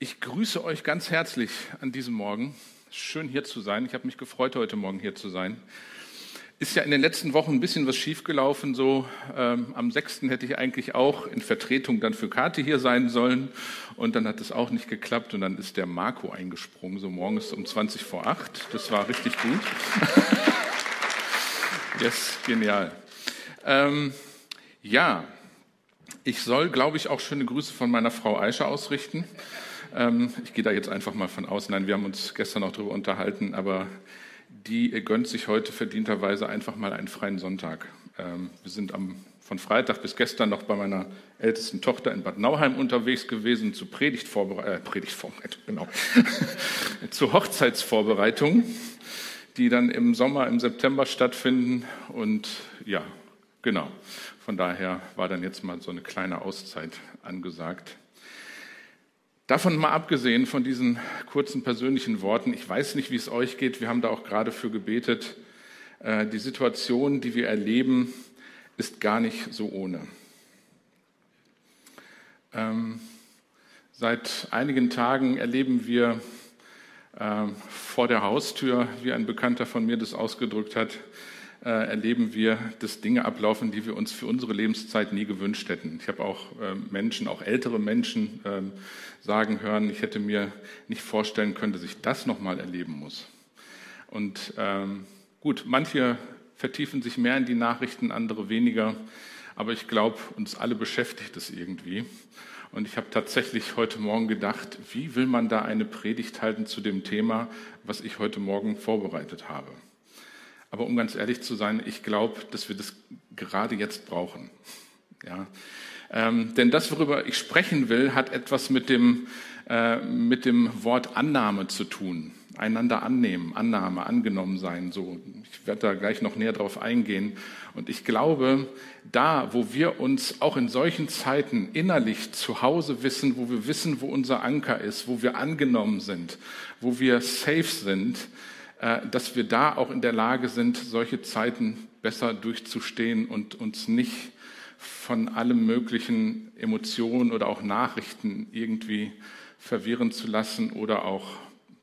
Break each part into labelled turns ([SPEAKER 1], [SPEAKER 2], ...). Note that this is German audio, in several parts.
[SPEAKER 1] Ich grüße euch ganz herzlich an diesem Morgen. Schön hier zu sein. Ich habe mich gefreut, heute Morgen hier zu sein. Ist ja in den letzten Wochen ein bisschen was schiefgelaufen. So ähm, am 6. hätte ich eigentlich auch in Vertretung dann für Kati hier sein sollen. Und dann hat es auch nicht geklappt. Und dann ist der Marco eingesprungen, so morgens um 20 vor 8. Das war richtig gut. yes, genial. Ähm, ja, ich soll, glaube ich, auch schöne Grüße von meiner Frau Aisha ausrichten. Ähm, ich gehe da jetzt einfach mal von aus. Nein, wir haben uns gestern auch darüber unterhalten, aber die gönnt sich heute verdienterweise einfach mal einen freien Sonntag. Ähm, wir sind am, von Freitag bis gestern noch bei meiner ältesten Tochter in Bad Nauheim unterwegs gewesen zu Predigtvorbereitung, äh, Predigtvorbereitung, genau, zu Hochzeitsvorbereitungen, die dann im Sommer, im September stattfinden. Und ja, genau, von daher war dann jetzt mal so eine kleine Auszeit angesagt. Davon mal abgesehen von diesen kurzen persönlichen Worten, ich weiß nicht, wie es euch geht, wir haben da auch gerade für gebetet, äh, die Situation, die wir erleben, ist gar nicht so ohne. Ähm, seit einigen Tagen erleben wir äh, vor der Haustür, wie ein Bekannter von mir das ausgedrückt hat, äh, erleben wir, dass Dinge ablaufen, die wir uns für unsere Lebenszeit nie gewünscht hätten. Ich habe auch äh, Menschen, auch ältere Menschen äh, sagen hören, ich hätte mir nicht vorstellen können, dass ich das nochmal erleben muss. Und ähm, gut, manche vertiefen sich mehr in die Nachrichten, andere weniger. Aber ich glaube, uns alle beschäftigt es irgendwie. Und ich habe tatsächlich heute Morgen gedacht, wie will man da eine Predigt halten zu dem Thema, was ich heute Morgen vorbereitet habe. Aber um ganz ehrlich zu sein, ich glaube, dass wir das gerade jetzt brauchen. Ja. Ähm, denn das, worüber ich sprechen will, hat etwas mit dem, äh, mit dem Wort Annahme zu tun. Einander annehmen, Annahme, angenommen sein. So, ich werde da gleich noch näher drauf eingehen. Und ich glaube, da, wo wir uns auch in solchen Zeiten innerlich zu Hause wissen, wo wir wissen, wo unser Anker ist, wo wir angenommen sind, wo wir safe sind, dass wir da auch in der Lage sind, solche Zeiten besser durchzustehen und uns nicht von allem möglichen Emotionen oder auch Nachrichten irgendwie verwirren zu lassen oder auch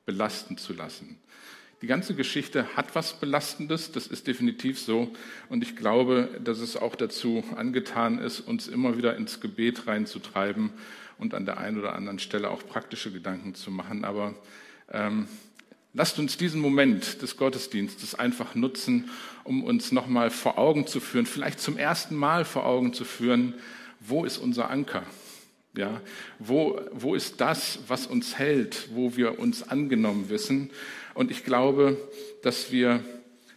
[SPEAKER 1] belasten zu lassen. Die ganze Geschichte hat was Belastendes, das ist definitiv so. Und ich glaube, dass es auch dazu angetan ist, uns immer wieder ins Gebet reinzutreiben und an der einen oder anderen Stelle auch praktische Gedanken zu machen. Aber ähm, Lasst uns diesen Moment des Gottesdienstes einfach nutzen, um uns nochmal vor Augen zu führen, vielleicht zum ersten Mal vor Augen zu führen, wo ist unser Anker? Ja, wo, wo ist das, was uns hält, wo wir uns angenommen wissen? Und ich glaube, dass wir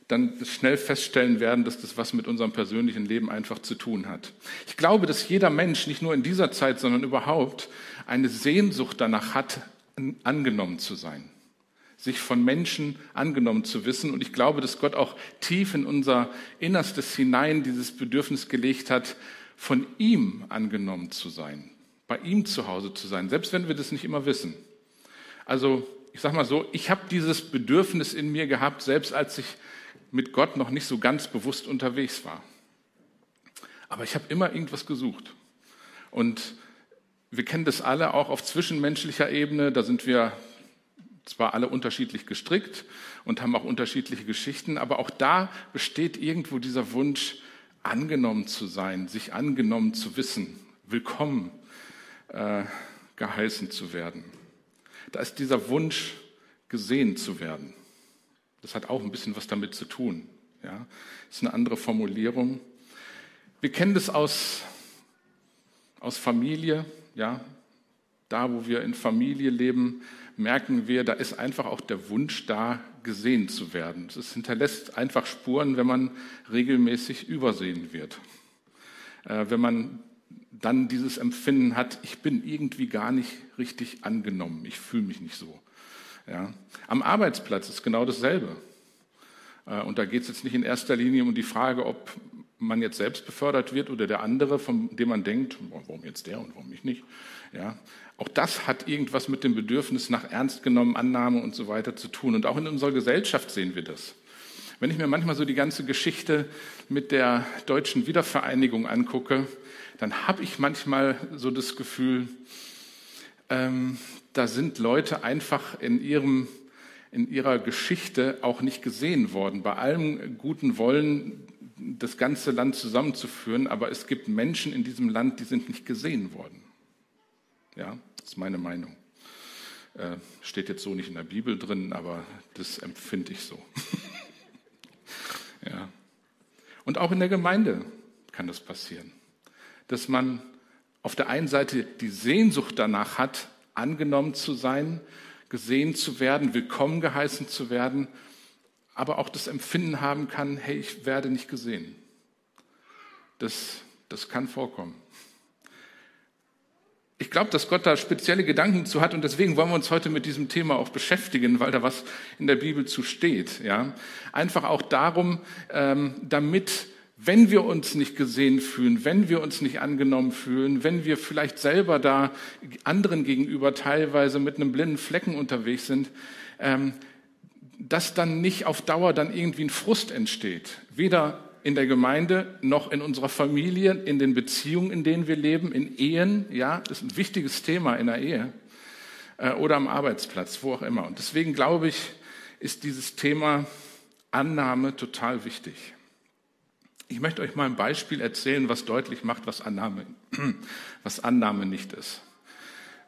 [SPEAKER 1] dann schnell feststellen werden, dass das was mit unserem persönlichen Leben einfach zu tun hat. Ich glaube, dass jeder Mensch, nicht nur in dieser Zeit, sondern überhaupt, eine Sehnsucht danach hat, angenommen zu sein sich von Menschen angenommen zu wissen. Und ich glaube, dass Gott auch tief in unser Innerstes hinein dieses Bedürfnis gelegt hat, von ihm angenommen zu sein, bei ihm zu Hause zu sein, selbst wenn wir das nicht immer wissen. Also ich sage mal so, ich habe dieses Bedürfnis in mir gehabt, selbst als ich mit Gott noch nicht so ganz bewusst unterwegs war. Aber ich habe immer irgendwas gesucht. Und wir kennen das alle auch auf zwischenmenschlicher Ebene. Da sind wir zwar alle unterschiedlich gestrickt und haben auch unterschiedliche Geschichten, aber auch da besteht irgendwo dieser Wunsch, angenommen zu sein, sich angenommen zu wissen, willkommen äh, geheißen zu werden. Da ist dieser Wunsch, gesehen zu werden. Das hat auch ein bisschen was damit zu tun. Ja, ist eine andere Formulierung. Wir kennen das aus, aus Familie, ja, da, wo wir in Familie leben, merken wir, da ist einfach auch der Wunsch da, gesehen zu werden. Es hinterlässt einfach Spuren, wenn man regelmäßig übersehen wird. Äh, wenn man dann dieses Empfinden hat, ich bin irgendwie gar nicht richtig angenommen, ich fühle mich nicht so. Ja. Am Arbeitsplatz ist genau dasselbe. Äh, und da geht es jetzt nicht in erster Linie um die Frage, ob man jetzt selbst befördert wird oder der andere, von dem man denkt, warum jetzt der und warum ich nicht. Ja, auch das hat irgendwas mit dem Bedürfnis nach ernst genommen, Annahme und so weiter zu tun. Und auch in unserer Gesellschaft sehen wir das. Wenn ich mir manchmal so die ganze Geschichte mit der deutschen Wiedervereinigung angucke, dann habe ich manchmal so das Gefühl, ähm, da sind Leute einfach in, ihrem, in ihrer Geschichte auch nicht gesehen worden. Bei allem guten Wollen, das ganze Land zusammenzuführen, aber es gibt Menschen in diesem Land, die sind nicht gesehen worden. Ja, das ist meine Meinung. Äh, steht jetzt so nicht in der Bibel drin, aber das empfinde ich so. ja. Und auch in der Gemeinde kann das passieren, dass man auf der einen Seite die Sehnsucht danach hat, angenommen zu sein, gesehen zu werden, willkommen geheißen zu werden, aber auch das Empfinden haben kann, hey, ich werde nicht gesehen. Das, das kann vorkommen. Ich glaube, dass Gott da spezielle Gedanken zu hat und deswegen wollen wir uns heute mit diesem Thema auch beschäftigen, weil da was in der Bibel zu steht. Ja? Einfach auch darum, ähm, damit wenn wir uns nicht gesehen fühlen, wenn wir uns nicht angenommen fühlen, wenn wir vielleicht selber da anderen gegenüber teilweise mit einem blinden Flecken unterwegs sind, ähm, dass dann nicht auf Dauer dann irgendwie ein Frust entsteht. Weder in der Gemeinde noch in unserer Familie, in den Beziehungen, in denen wir leben, in Ehen. Ja, das ist ein wichtiges Thema in der Ehe äh, oder am Arbeitsplatz, wo auch immer. Und deswegen glaube ich, ist dieses Thema Annahme total wichtig. Ich möchte euch mal ein Beispiel erzählen, was deutlich macht, was Annahme, was Annahme nicht ist.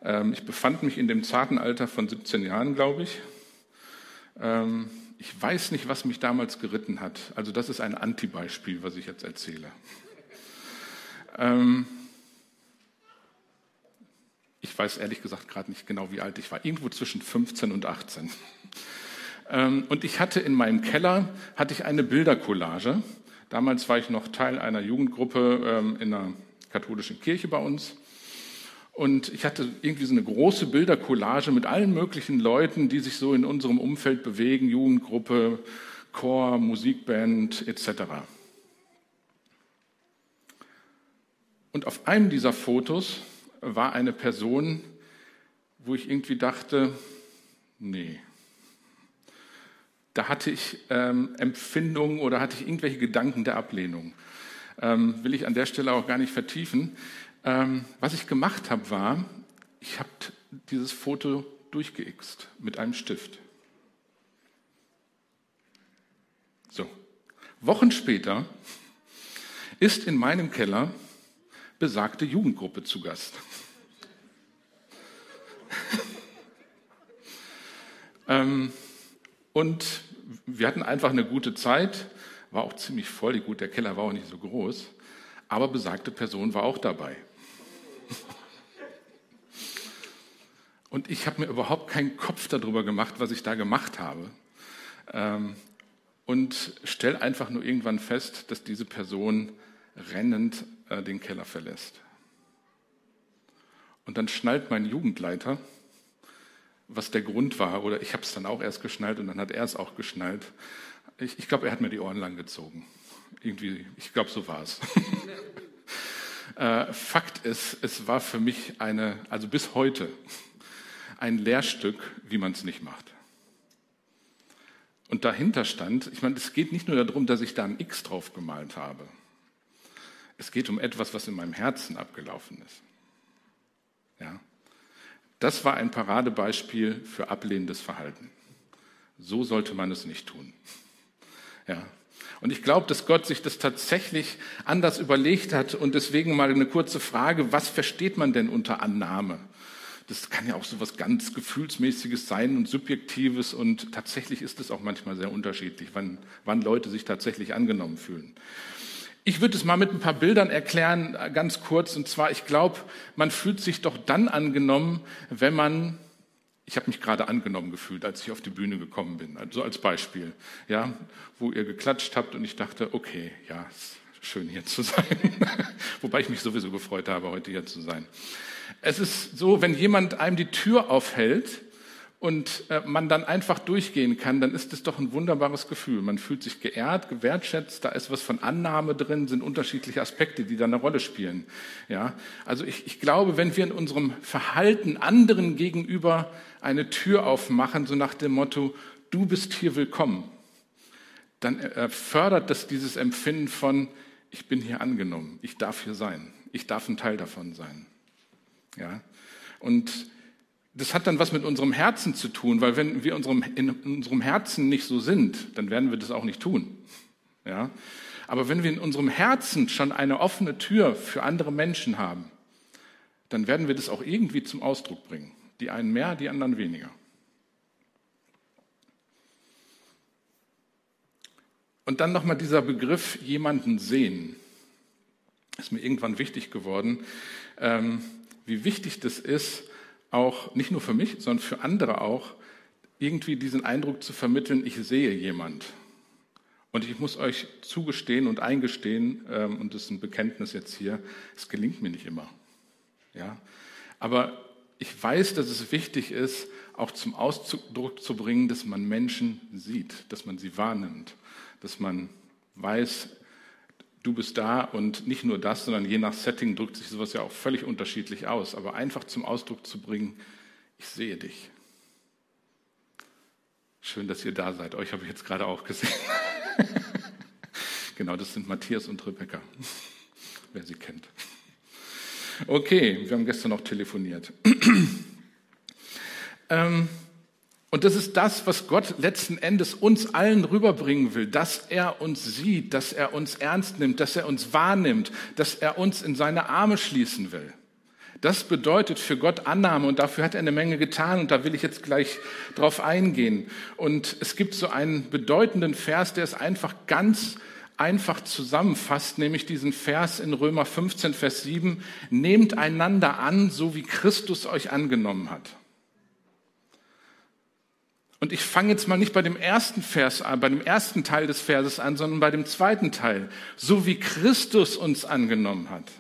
[SPEAKER 1] Ähm, ich befand mich in dem zarten Alter von 17 Jahren, glaube ich. Ähm, ich weiß nicht, was mich damals geritten hat. Also das ist ein Anti-Beispiel, was ich jetzt erzähle. Ähm, ich weiß ehrlich gesagt gerade nicht genau, wie alt ich war. Irgendwo zwischen 15 und 18. Und ich hatte in meinem Keller hatte ich eine Bildercollage Damals war ich noch Teil einer Jugendgruppe ähm, in einer katholischen Kirche bei uns. Und ich hatte irgendwie so eine große Bildercollage mit allen möglichen Leuten, die sich so in unserem Umfeld bewegen, Jugendgruppe, Chor, Musikband etc. Und auf einem dieser Fotos war eine Person, wo ich irgendwie dachte, nee, da hatte ich ähm, Empfindungen oder hatte ich irgendwelche Gedanken der Ablehnung. Ähm, will ich an der Stelle auch gar nicht vertiefen. Ähm, was ich gemacht habe, war, ich habe dieses Foto durchgeixt mit einem Stift. So. Wochen später ist in meinem Keller besagte Jugendgruppe zu Gast. ähm, und wir hatten einfach eine gute Zeit, war auch ziemlich voll, gut, der Keller war auch nicht so groß, aber besagte Person war auch dabei. Und ich habe mir überhaupt keinen Kopf darüber gemacht, was ich da gemacht habe. Ähm, und stelle einfach nur irgendwann fest, dass diese Person rennend äh, den Keller verlässt. Und dann schnallt mein Jugendleiter, was der Grund war. Oder ich habe es dann auch erst geschnallt und dann hat er es auch geschnallt. Ich, ich glaube, er hat mir die Ohren lang gezogen. Irgendwie, ich glaube, so war es. äh, Fakt ist, es war für mich eine, also bis heute, ein Lehrstück, wie man es nicht macht. Und dahinter stand, ich meine, es geht nicht nur darum, dass ich da ein X drauf gemalt habe. Es geht um etwas, was in meinem Herzen abgelaufen ist. Ja. Das war ein Paradebeispiel für ablehnendes Verhalten. So sollte man es nicht tun. Ja. Und ich glaube, dass Gott sich das tatsächlich anders überlegt hat und deswegen mal eine kurze Frage, was versteht man denn unter Annahme? Das kann ja auch so was ganz Gefühlsmäßiges sein und Subjektives und tatsächlich ist es auch manchmal sehr unterschiedlich, wann, wann Leute sich tatsächlich angenommen fühlen. Ich würde es mal mit ein paar Bildern erklären, äh, ganz kurz. Und zwar, ich glaube, man fühlt sich doch dann angenommen, wenn man, ich habe mich gerade angenommen gefühlt, als ich auf die Bühne gekommen bin, also als Beispiel, ja, wo ihr geklatscht habt und ich dachte, okay, ja, schön hier zu sein. Wobei ich mich sowieso gefreut habe, heute hier zu sein. Es ist so, wenn jemand einem die Tür aufhält, und äh, man dann einfach durchgehen kann, dann ist es doch ein wunderbares Gefühl. Man fühlt sich geehrt, gewertschätzt, da ist was von Annahme drin, sind unterschiedliche Aspekte, die da eine Rolle spielen. Ja, also ich, ich glaube, wenn wir in unserem Verhalten anderen gegenüber eine Tür aufmachen, so nach dem Motto, du bist hier willkommen, dann äh, fördert das dieses Empfinden von, ich bin hier angenommen, ich darf hier sein, ich darf ein Teil davon sein. Ja, und das hat dann was mit unserem Herzen zu tun, weil wenn wir unserem, in unserem Herzen nicht so sind, dann werden wir das auch nicht tun. Ja? Aber wenn wir in unserem Herzen schon eine offene Tür für andere Menschen haben, dann werden wir das auch irgendwie zum Ausdruck bringen. Die einen mehr, die anderen weniger. Und dann nochmal dieser Begriff jemanden sehen. Ist mir irgendwann wichtig geworden, ähm, wie wichtig das ist, auch nicht nur für mich, sondern für andere auch, irgendwie diesen Eindruck zu vermitteln, ich sehe jemand. Und ich muss euch zugestehen und eingestehen, ähm, und das ist ein Bekenntnis jetzt hier, es gelingt mir nicht immer. Ja? Aber ich weiß, dass es wichtig ist, auch zum Ausdruck zu bringen, dass man Menschen sieht, dass man sie wahrnimmt, dass man weiß, du bist da und nicht nur das, sondern je nach Setting drückt sich sowas ja auch völlig unterschiedlich aus. Aber einfach zum Ausdruck zu bringen, ich sehe dich. Schön, dass ihr da seid. Euch habe ich jetzt gerade auch gesehen. genau, das sind Matthias und Rebecca, wer sie kennt. Okay, wir haben gestern noch telefoniert. ähm, und das ist das, was Gott letzten Endes uns allen rüberbringen will, dass er uns sieht, dass er uns ernst nimmt, dass er uns wahrnimmt, dass er uns in seine Arme schließen will. Das bedeutet für Gott Annahme und dafür hat er eine Menge getan und da will ich jetzt gleich drauf eingehen. Und es gibt so einen bedeutenden Vers, der es einfach ganz einfach zusammenfasst, nämlich diesen Vers in Römer 15, Vers 7, nehmt einander an, so wie Christus euch angenommen hat. Und ich fange jetzt mal nicht bei dem ersten Vers an, bei dem ersten Teil des Verses an, sondern bei dem zweiten Teil. So wie Christus uns angenommen hat.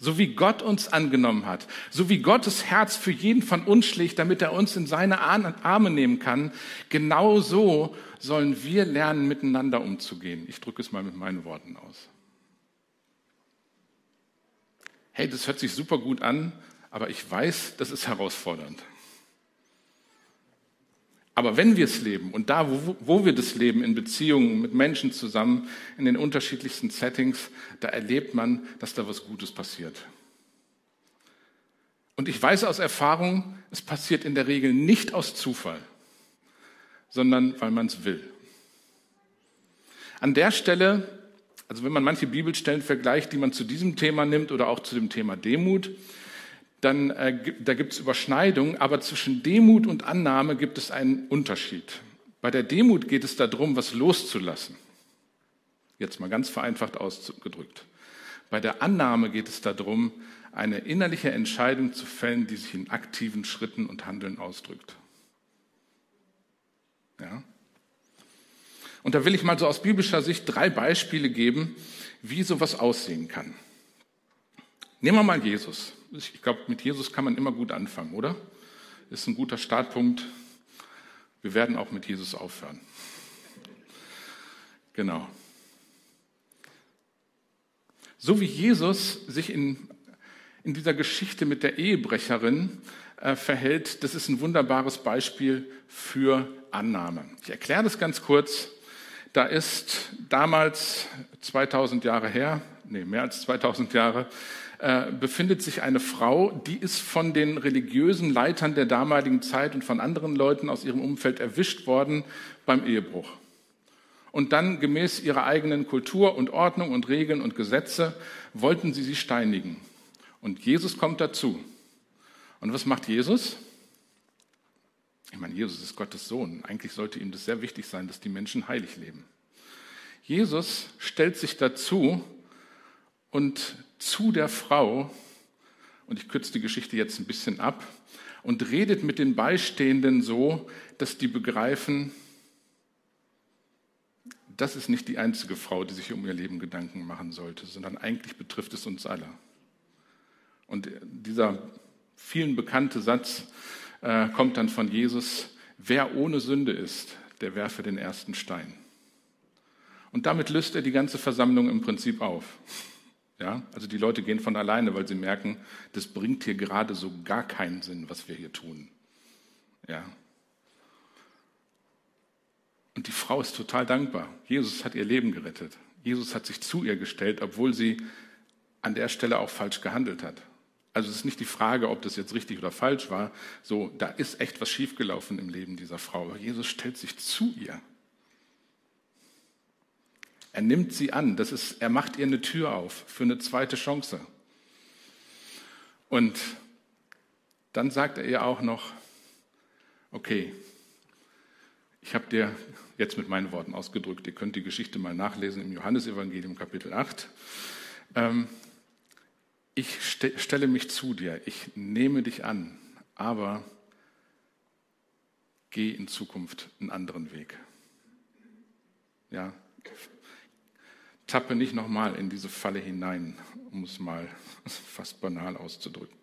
[SPEAKER 1] So wie Gott uns angenommen hat. So wie Gottes Herz für jeden von uns schlägt, damit er uns in seine Arme nehmen kann. Genau so sollen wir lernen, miteinander umzugehen. Ich drücke es mal mit meinen Worten aus. Hey, das hört sich super gut an, aber ich weiß, das ist herausfordernd. Aber wenn wir es leben und da, wo, wo wir das leben, in Beziehungen mit Menschen zusammen, in den unterschiedlichsten Settings, da erlebt man, dass da was Gutes passiert. Und ich weiß aus Erfahrung, es passiert in der Regel nicht aus Zufall, sondern weil man es will. An der Stelle, also wenn man manche Bibelstellen vergleicht, die man zu diesem Thema nimmt oder auch zu dem Thema Demut, dann äh, da gibt es Überschneidungen, aber zwischen Demut und Annahme gibt es einen Unterschied. Bei der Demut geht es darum, was loszulassen. Jetzt mal ganz vereinfacht ausgedrückt. Bei der Annahme geht es darum, eine innerliche Entscheidung zu fällen, die sich in aktiven Schritten und Handeln ausdrückt. Ja? Und da will ich mal so aus biblischer Sicht drei Beispiele geben, wie sowas aussehen kann. Nehmen wir mal Jesus. Ich glaube, mit Jesus kann man immer gut anfangen, oder? Ist ein guter Startpunkt. Wir werden auch mit Jesus aufhören. Genau. So wie Jesus sich in, in dieser Geschichte mit der Ehebrecherin äh, verhält, das ist ein wunderbares Beispiel für Annahme. Ich erkläre das ganz kurz. Da ist damals 2000 Jahre her, nee, mehr als 2000 Jahre, äh, befindet sich eine Frau, die ist von den religiösen Leitern der damaligen Zeit und von anderen Leuten aus ihrem Umfeld erwischt worden beim Ehebruch. Und dann gemäß ihrer eigenen Kultur und Ordnung und Regeln und Gesetze wollten sie sie steinigen. Und Jesus kommt dazu. Und was macht Jesus? Ich meine, Jesus ist Gottes Sohn. Eigentlich sollte ihm das sehr wichtig sein, dass die Menschen heilig leben. Jesus stellt sich dazu und zu der Frau, und ich kürze die Geschichte jetzt ein bisschen ab, und redet mit den Beistehenden so, dass die begreifen, das ist nicht die einzige Frau, die sich um ihr Leben Gedanken machen sollte, sondern eigentlich betrifft es uns alle. Und dieser vielen bekannte Satz äh, kommt dann von Jesus, wer ohne Sünde ist, der werfe den ersten Stein. Und damit löst er die ganze Versammlung im Prinzip auf. Ja, also die Leute gehen von alleine, weil sie merken, das bringt hier gerade so gar keinen Sinn, was wir hier tun. Ja. Und die Frau ist total dankbar. Jesus hat ihr Leben gerettet. Jesus hat sich zu ihr gestellt, obwohl sie an der Stelle auch falsch gehandelt hat. Also es ist nicht die Frage, ob das jetzt richtig oder falsch war. So, da ist echt was schiefgelaufen im Leben dieser Frau. Jesus stellt sich zu ihr. Er nimmt sie an. Das ist, er macht ihr eine Tür auf für eine zweite Chance. Und dann sagt er ihr auch noch, okay, ich habe dir jetzt mit meinen Worten ausgedrückt, ihr könnt die Geschichte mal nachlesen im Johannesevangelium Kapitel 8. Ähm, ich stelle mich zu dir, ich nehme dich an, aber geh in Zukunft einen anderen Weg. Ja, tappe nicht nochmal in diese Falle hinein, um es mal fast banal auszudrücken.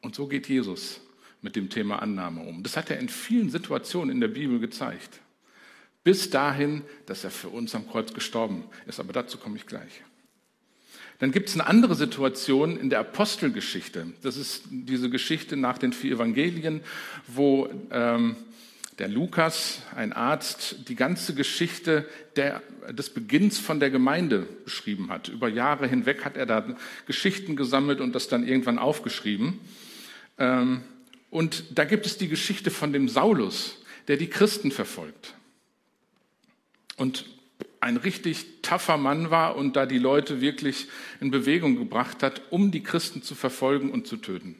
[SPEAKER 1] Und so geht Jesus mit dem Thema Annahme um. Das hat er in vielen Situationen in der Bibel gezeigt. Bis dahin, dass er für uns am Kreuz gestorben ist. Aber dazu komme ich gleich. Dann gibt es eine andere Situation in der Apostelgeschichte. Das ist diese Geschichte nach den vier Evangelien, wo ähm, der Lukas, ein Arzt, die ganze Geschichte der, des Beginns von der Gemeinde beschrieben hat. Über Jahre hinweg hat er da Geschichten gesammelt und das dann irgendwann aufgeschrieben. Ähm, und da gibt es die Geschichte von dem Saulus, der die Christen verfolgt. Und ein richtig taffer Mann war und da die Leute wirklich in Bewegung gebracht hat, um die Christen zu verfolgen und zu töten.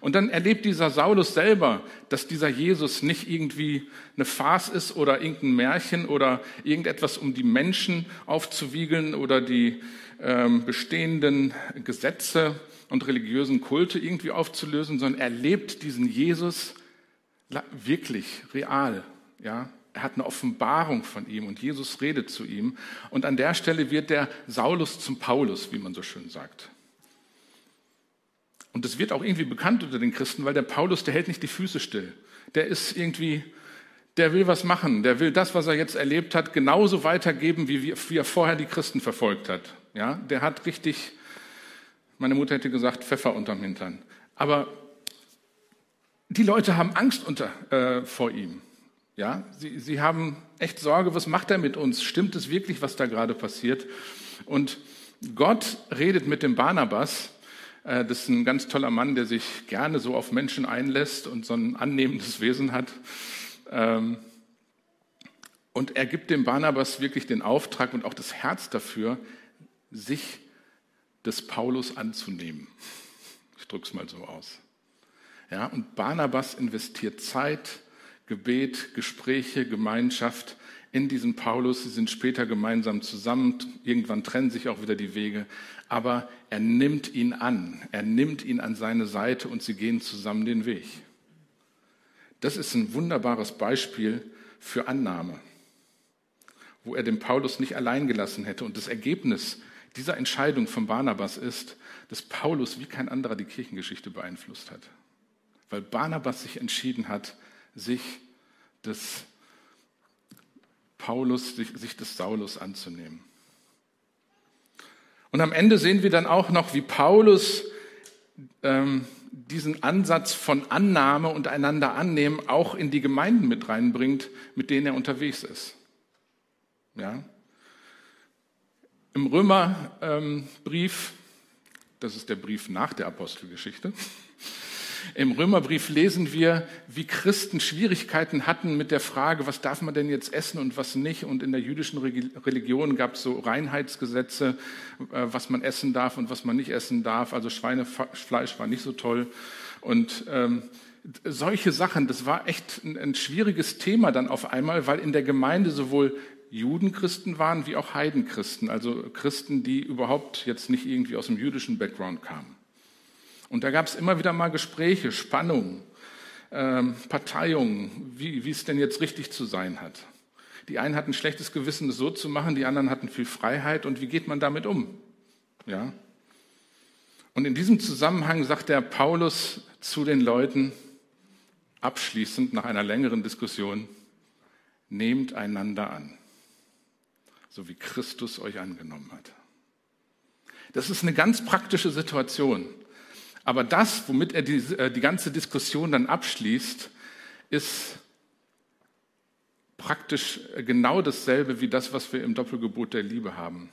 [SPEAKER 1] Und dann erlebt dieser Saulus selber, dass dieser Jesus nicht irgendwie eine Farce ist oder irgendein Märchen oder irgendetwas, um die Menschen aufzuwiegeln oder die ähm, bestehenden Gesetze und religiösen Kulte irgendwie aufzulösen, sondern er lebt diesen Jesus wirklich real. Ja, er hat eine Offenbarung von ihm und Jesus redet zu ihm. Und an der Stelle wird der Saulus zum Paulus, wie man so schön sagt. Und das wird auch irgendwie bekannt unter den Christen, weil der Paulus, der hält nicht die Füße still. Der ist irgendwie, der will was machen. Der will das, was er jetzt erlebt hat, genauso weitergeben, wie, wie er vorher die Christen verfolgt hat. Ja, der hat richtig, meine Mutter hätte gesagt, Pfeffer unterm Hintern. Aber die Leute haben Angst unter, äh, vor ihm. Ja, sie, sie haben echt Sorge, was macht er mit uns? Stimmt es wirklich, was da gerade passiert? Und Gott redet mit dem Barnabas. Äh, das ist ein ganz toller Mann, der sich gerne so auf Menschen einlässt und so ein annehmendes Wesen hat. Ähm, und er gibt dem Barnabas wirklich den Auftrag und auch das Herz dafür, sich des Paulus anzunehmen. Ich drücke es mal so aus. Ja, und Barnabas investiert Zeit, Gebet, Gespräche, Gemeinschaft in diesen Paulus. Sie sind später gemeinsam zusammen. Irgendwann trennen sich auch wieder die Wege. Aber er nimmt ihn an. Er nimmt ihn an seine Seite und sie gehen zusammen den Weg. Das ist ein wunderbares Beispiel für Annahme, wo er den Paulus nicht allein gelassen hätte. Und das Ergebnis dieser Entscheidung von Barnabas ist, dass Paulus wie kein anderer die Kirchengeschichte beeinflusst hat. Weil Barnabas sich entschieden hat, sich des Paulus, sich, des Saulus anzunehmen. Und am Ende sehen wir dann auch noch, wie Paulus ähm, diesen Ansatz von Annahme und einander annehmen auch in die Gemeinden mit reinbringt, mit denen er unterwegs ist. Ja? Im Römerbrief, ähm, das ist der Brief nach der Apostelgeschichte, im Römerbrief lesen wir, wie Christen Schwierigkeiten hatten mit der Frage, was darf man denn jetzt essen und was nicht. Und in der jüdischen Religion gab es so Reinheitsgesetze, äh, was man essen darf und was man nicht essen darf. Also Schweinefleisch war nicht so toll. Und ähm, solche Sachen, das war echt ein, ein schwieriges Thema dann auf einmal, weil in der Gemeinde sowohl Judenchristen waren wie auch Heidenchristen, also Christen, die überhaupt jetzt nicht irgendwie aus dem jüdischen Background kamen. Und da gab es immer wieder mal Gespräche, Spannungen, ähm, Parteiungen, wie, wie es denn jetzt richtig zu sein hat. Die einen hatten schlechtes Gewissen, das so zu machen, die anderen hatten viel Freiheit. Und wie geht man damit um? Ja. Und in diesem Zusammenhang sagt der Paulus zu den Leuten abschließend nach einer längeren Diskussion, nehmt einander an, so wie Christus euch angenommen hat. Das ist eine ganz praktische Situation. Aber das, womit er die, äh, die ganze Diskussion dann abschließt, ist praktisch genau dasselbe wie das, was wir im Doppelgebot der Liebe haben.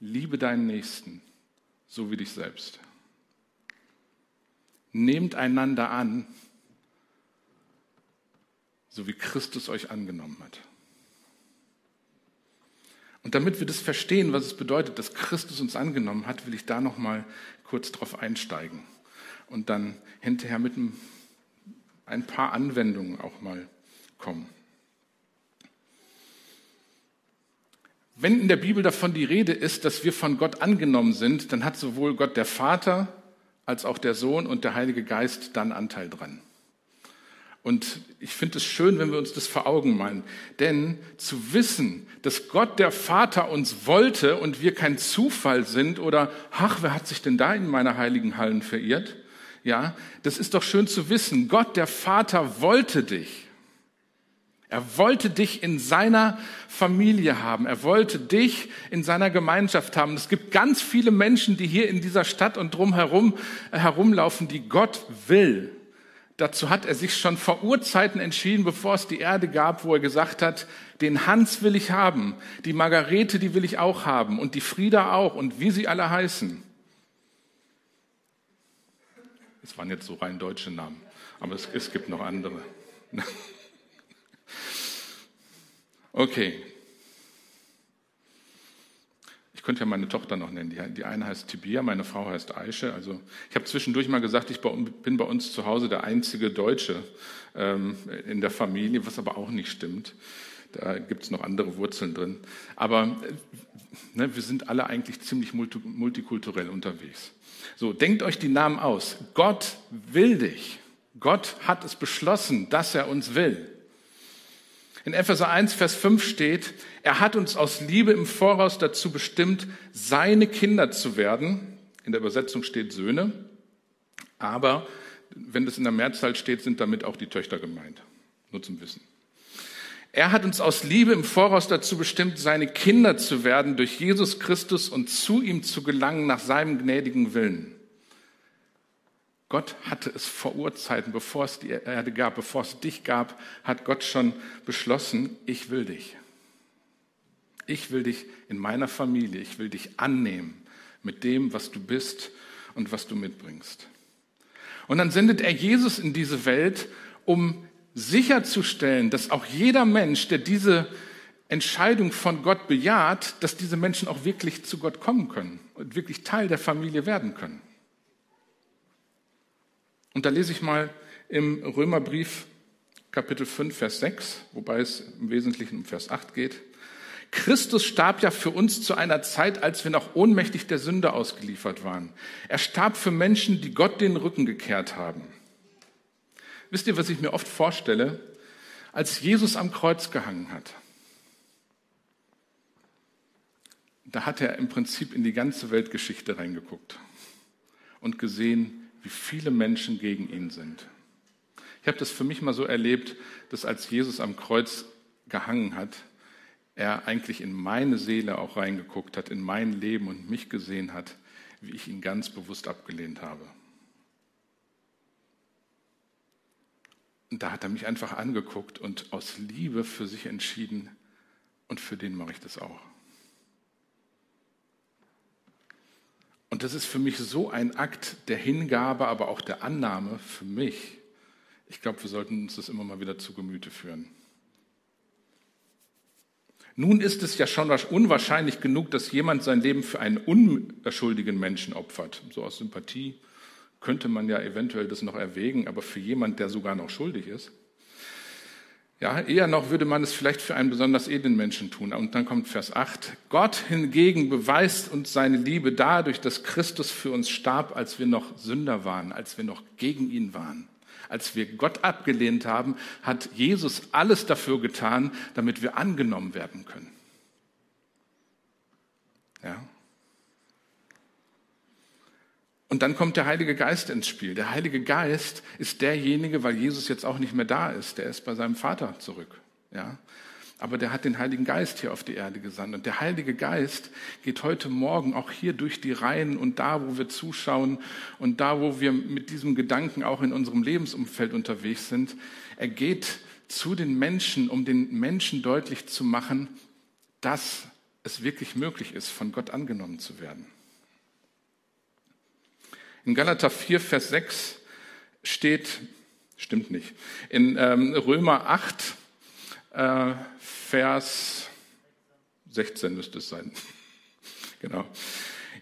[SPEAKER 1] Liebe deinen Nächsten, so wie dich selbst. nehmt einander an, so wie Christus euch angenommen hat. Und damit wir das verstehen, was es bedeutet, dass Christus uns angenommen hat, will ich da noch mal kurz drauf einsteigen und dann hinterher mit ein paar Anwendungen auch mal kommen. Wenn in der Bibel davon die Rede ist, dass wir von Gott angenommen sind, dann hat sowohl Gott der Vater als auch der Sohn und der Heilige Geist dann Anteil dran. Und ich finde es schön, wenn wir uns das vor Augen malen. Denn zu wissen, dass Gott der Vater uns wollte und wir kein Zufall sind oder, ach, wer hat sich denn da in meiner heiligen Hallen verirrt? Ja, das ist doch schön zu wissen. Gott der Vater wollte dich. Er wollte dich in seiner Familie haben. Er wollte dich in seiner Gemeinschaft haben. Es gibt ganz viele Menschen, die hier in dieser Stadt und drumherum äh, herumlaufen, die Gott will. Dazu hat er sich schon vor Urzeiten entschieden, bevor es die Erde gab, wo er gesagt hat, den Hans will ich haben, die Margarete, die will ich auch haben und die Frieda auch und wie sie alle heißen. Das waren jetzt so rein deutsche Namen, aber es, es gibt noch andere. Okay. Ich könnte ja meine Tochter noch nennen. Die, eine heißt Tibia, meine Frau heißt Aische. Also ich habe zwischendurch mal gesagt, ich bin bei uns zu Hause der einzige Deutsche ähm, in der Familie, was aber auch nicht stimmt. Da gibt es noch andere Wurzeln drin. Aber ne, wir sind alle eigentlich ziemlich multikulturell unterwegs. So, denkt euch die Namen aus. Gott will dich. Gott hat es beschlossen, dass er uns will. In Epheser 1, Vers 5 steht, er hat uns aus Liebe im Voraus dazu bestimmt, seine Kinder zu werden. In der Übersetzung steht Söhne. Aber wenn das in der Mehrzahl steht, sind damit auch die Töchter gemeint. Nur zum Wissen. Er hat uns aus Liebe im Voraus dazu bestimmt, seine Kinder zu werden durch Jesus Christus und zu ihm zu gelangen nach seinem gnädigen Willen. Gott hatte es vor Urzeiten, bevor es die Erde gab, bevor es dich gab, hat Gott schon beschlossen, ich will dich. Ich will dich in meiner Familie, ich will dich annehmen mit dem, was du bist und was du mitbringst. Und dann sendet er Jesus in diese Welt, um sicherzustellen, dass auch jeder Mensch, der diese Entscheidung von Gott bejaht, dass diese Menschen auch wirklich zu Gott kommen können und wirklich Teil der Familie werden können. Und da lese ich mal im Römerbrief Kapitel 5, Vers 6, wobei es im Wesentlichen um Vers 8 geht. Christus starb ja für uns zu einer Zeit, als wir noch ohnmächtig der Sünde ausgeliefert waren. Er starb für Menschen, die Gott den Rücken gekehrt haben. Wisst ihr, was ich mir oft vorstelle? Als Jesus am Kreuz gehangen hat, da hat er im Prinzip in die ganze Weltgeschichte reingeguckt und gesehen, wie viele Menschen gegen ihn sind. Ich habe das für mich mal so erlebt, dass als Jesus am Kreuz gehangen hat, er eigentlich in meine Seele auch reingeguckt hat, in mein Leben und mich gesehen hat, wie ich ihn ganz bewusst abgelehnt habe. Und da hat er mich einfach angeguckt und aus Liebe für sich entschieden, und für den mache ich das auch. Und das ist für mich so ein Akt der Hingabe, aber auch der Annahme für mich. Ich glaube, wir sollten uns das immer mal wieder zu Gemüte führen. Nun ist es ja schon unwahrscheinlich genug, dass jemand sein Leben für einen unschuldigen Menschen opfert. So aus Sympathie könnte man ja eventuell das noch erwägen, aber für jemand, der sogar noch schuldig ist. Ja, eher noch würde man es vielleicht für einen besonders edlen Menschen tun. Und dann kommt Vers 8. Gott hingegen beweist uns seine Liebe dadurch, dass Christus für uns starb, als wir noch Sünder waren, als wir noch gegen ihn waren. Als wir Gott abgelehnt haben, hat Jesus alles dafür getan, damit wir angenommen werden können. Ja, und dann kommt der Heilige Geist ins Spiel. Der Heilige Geist ist derjenige, weil Jesus jetzt auch nicht mehr da ist, der ist bei seinem Vater zurück. Ja? Aber der hat den Heiligen Geist hier auf die Erde gesandt. Und der Heilige Geist geht heute Morgen auch hier durch die Reihen und da, wo wir zuschauen und da, wo wir mit diesem Gedanken auch in unserem Lebensumfeld unterwegs sind. Er geht zu den Menschen, um den Menschen deutlich zu machen, dass es wirklich möglich ist, von Gott angenommen zu werden. In Galater 4, Vers 6 steht, stimmt nicht, in ähm, Römer 8, äh, Vers 16 müsste es sein. genau.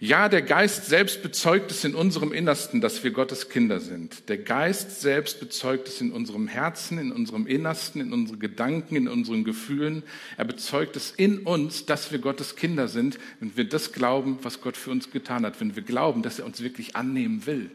[SPEAKER 1] Ja, der Geist selbst bezeugt es in unserem Innersten, dass wir Gottes Kinder sind. Der Geist selbst bezeugt es in unserem Herzen, in unserem Innersten, in unseren Gedanken, in unseren Gefühlen. Er bezeugt es in uns, dass wir Gottes Kinder sind, wenn wir das glauben, was Gott für uns getan hat, wenn wir glauben, dass er uns wirklich annehmen will.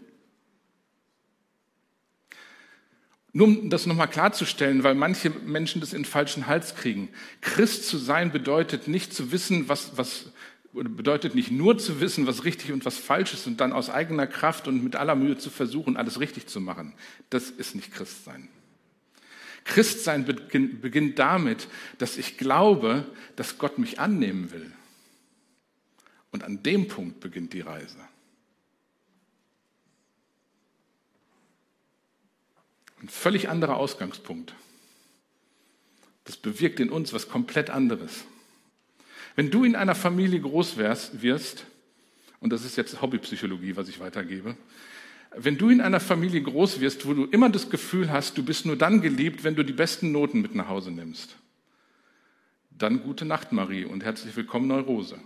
[SPEAKER 1] Nur um das nochmal klarzustellen, weil manche Menschen das in falschen Hals kriegen. Christ zu sein bedeutet nicht zu wissen, was, was, bedeutet nicht nur zu wissen, was richtig und was falsch ist und dann aus eigener Kraft und mit aller Mühe zu versuchen, alles richtig zu machen. Das ist nicht Christsein. Christsein beginnt damit, dass ich glaube, dass Gott mich annehmen will. Und an dem Punkt beginnt die Reise. Ein völlig anderer Ausgangspunkt. Das bewirkt in uns was komplett anderes. Wenn du in einer Familie groß wirst, und das ist jetzt Hobbypsychologie, was ich weitergebe, wenn du in einer Familie groß wirst, wo du immer das Gefühl hast, du bist nur dann geliebt, wenn du die besten Noten mit nach Hause nimmst, dann gute Nacht, Marie, und herzlich willkommen, Neurose.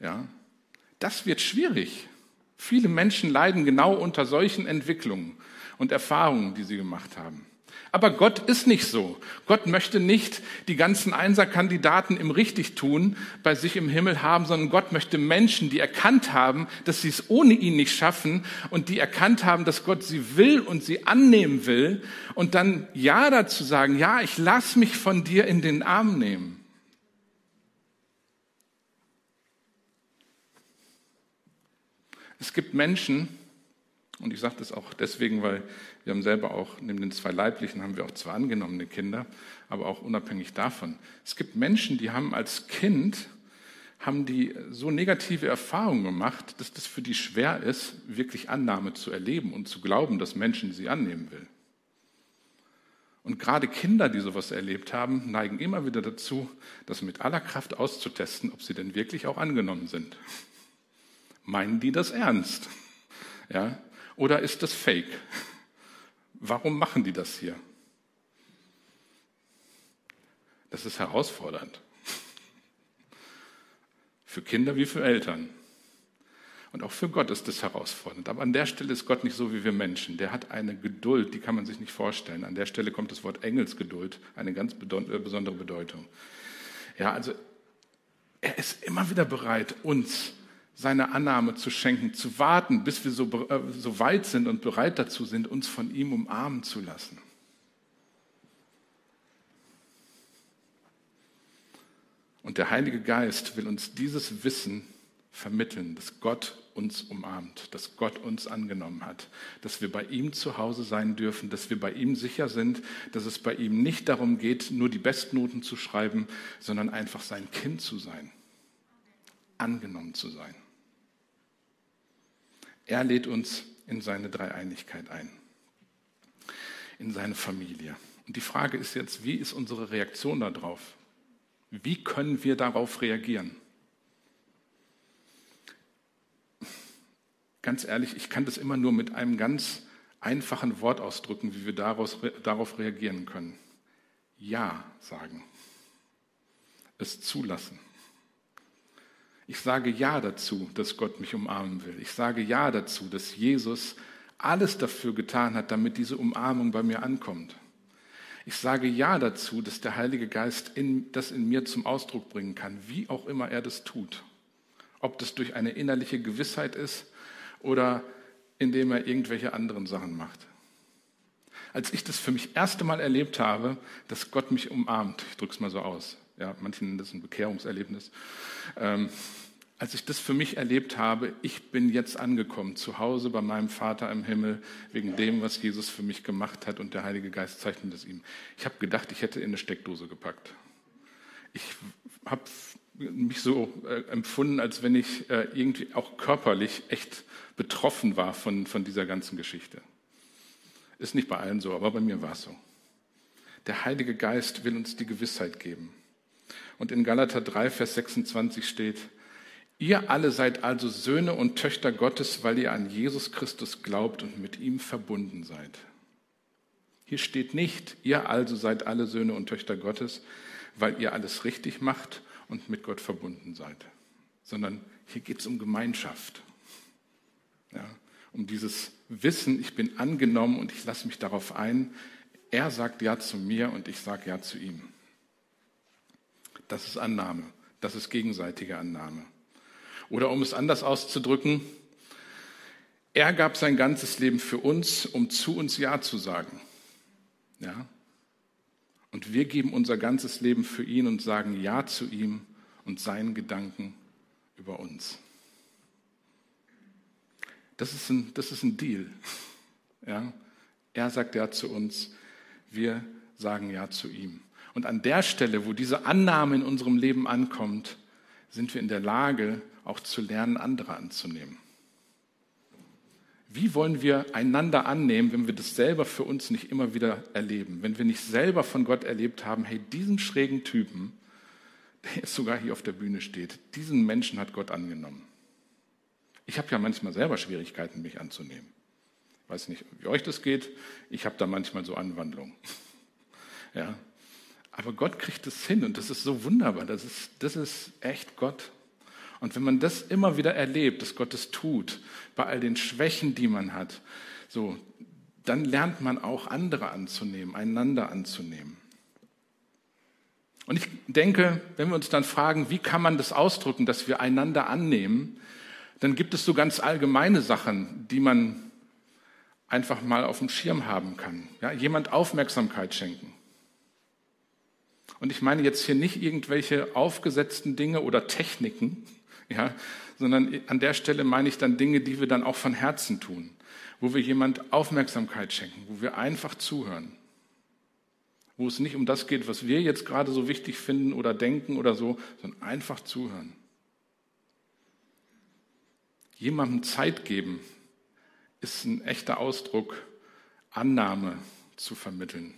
[SPEAKER 1] Ja, das wird schwierig. Viele Menschen leiden genau unter solchen Entwicklungen und Erfahrungen, die sie gemacht haben. Aber Gott ist nicht so. Gott möchte nicht die ganzen Einserkandidaten im Richtigtun bei sich im Himmel haben, sondern Gott möchte Menschen, die erkannt haben, dass sie es ohne ihn nicht schaffen und die erkannt haben, dass Gott sie will und sie annehmen will und dann Ja dazu sagen, ja, ich lass mich von dir in den Arm nehmen. Es gibt Menschen, und ich sage das auch deswegen, weil wir haben selber auch, neben den zwei Leiblichen, haben wir auch zwei angenommene Kinder, aber auch unabhängig davon. Es gibt Menschen, die haben als Kind, haben die so negative Erfahrungen gemacht, dass das für die schwer ist, wirklich Annahme zu erleben und zu glauben, dass Menschen sie annehmen will. Und gerade Kinder, die sowas erlebt haben, neigen immer wieder dazu, das mit aller Kraft auszutesten, ob sie denn wirklich auch angenommen sind. Meinen die das ernst? Ja? Oder ist das Fake? Warum machen die das hier? Das ist herausfordernd. Für Kinder wie für Eltern. Und auch für Gott ist das herausfordernd. Aber an der Stelle ist Gott nicht so wie wir Menschen. Der hat eine Geduld, die kann man sich nicht vorstellen. An der Stelle kommt das Wort Engelsgeduld, eine ganz äh, besondere Bedeutung. Ja, also er ist immer wieder bereit, uns seine Annahme zu schenken, zu warten, bis wir so, äh, so weit sind und bereit dazu sind, uns von ihm umarmen zu lassen. Und der Heilige Geist will uns dieses Wissen vermitteln, dass Gott uns umarmt, dass Gott uns angenommen hat, dass wir bei ihm zu Hause sein dürfen, dass wir bei ihm sicher sind, dass es bei ihm nicht darum geht, nur die Bestnoten zu schreiben, sondern einfach sein Kind zu sein, angenommen zu sein. Er lädt uns in seine Dreieinigkeit ein, in seine Familie. Und die Frage ist jetzt, wie ist unsere Reaktion darauf? Wie können wir darauf reagieren? Ganz ehrlich, ich kann das immer nur mit einem ganz einfachen Wort ausdrücken, wie wir daraus, darauf reagieren können. Ja sagen. Es zulassen. Ich sage Ja dazu, dass Gott mich umarmen will. Ich sage Ja dazu, dass Jesus alles dafür getan hat, damit diese Umarmung bei mir ankommt. Ich sage Ja dazu, dass der Heilige Geist in, das in mir zum Ausdruck bringen kann, wie auch immer er das tut. Ob das durch eine innerliche Gewissheit ist oder indem er irgendwelche anderen Sachen macht. Als ich das für mich erste Mal erlebt habe, dass Gott mich umarmt, ich drücke es mal so aus, ja, manche nennen das ein Bekehrungserlebnis. Ähm, als ich das für mich erlebt habe, ich bin jetzt angekommen, zu Hause bei meinem Vater im Himmel, wegen dem, was Jesus für mich gemacht hat und der Heilige Geist zeichnet es ihm. Ich habe gedacht, ich hätte in eine Steckdose gepackt. Ich habe mich so äh, empfunden, als wenn ich äh, irgendwie auch körperlich echt betroffen war von, von dieser ganzen Geschichte. Ist nicht bei allen so, aber bei mir war es so. Der Heilige Geist will uns die Gewissheit geben. Und in Galater 3, Vers 26 steht, Ihr alle seid also Söhne und Töchter Gottes, weil ihr an Jesus Christus glaubt und mit ihm verbunden seid. Hier steht nicht, ihr also seid alle Söhne und Töchter Gottes, weil ihr alles richtig macht und mit Gott verbunden seid, sondern hier geht es um Gemeinschaft. Ja, um dieses Wissen, ich bin angenommen und ich lasse mich darauf ein. Er sagt Ja zu mir und ich sage Ja zu ihm. Das ist Annahme, das ist gegenseitige Annahme. Oder um es anders auszudrücken, er gab sein ganzes Leben für uns, um zu uns Ja zu sagen. Ja? Und wir geben unser ganzes Leben für ihn und sagen Ja zu ihm und seinen Gedanken über uns. Das ist ein, das ist ein Deal. Ja? Er sagt Ja zu uns, wir sagen Ja zu ihm. Und an der Stelle, wo diese Annahme in unserem Leben ankommt, sind wir in der Lage, auch zu lernen, andere anzunehmen. Wie wollen wir einander annehmen, wenn wir das selber für uns nicht immer wieder erleben? Wenn wir nicht selber von Gott erlebt haben, hey, diesen schrägen Typen, der jetzt sogar hier auf der Bühne steht, diesen Menschen hat Gott angenommen. Ich habe ja manchmal selber Schwierigkeiten, mich anzunehmen. Ich weiß nicht, wie euch das geht. Ich habe da manchmal so Anwandlungen. Ja. Aber Gott kriegt es hin und das ist so wunderbar. Das ist, das ist echt Gott. Und wenn man das immer wieder erlebt, dass Gott es tut, bei all den Schwächen, die man hat, so, dann lernt man auch andere anzunehmen, einander anzunehmen. Und ich denke, wenn wir uns dann fragen, wie kann man das ausdrücken, dass wir einander annehmen, dann gibt es so ganz allgemeine Sachen, die man einfach mal auf dem Schirm haben kann. Ja, jemand Aufmerksamkeit schenken. Und ich meine jetzt hier nicht irgendwelche aufgesetzten Dinge oder Techniken, ja, sondern an der Stelle meine ich dann Dinge, die wir dann auch von Herzen tun, wo wir jemand Aufmerksamkeit schenken, wo wir einfach zuhören, wo es nicht um das geht, was wir jetzt gerade so wichtig finden oder denken oder so, sondern einfach zuhören. Jemandem Zeit geben ist ein echter Ausdruck, Annahme zu vermitteln.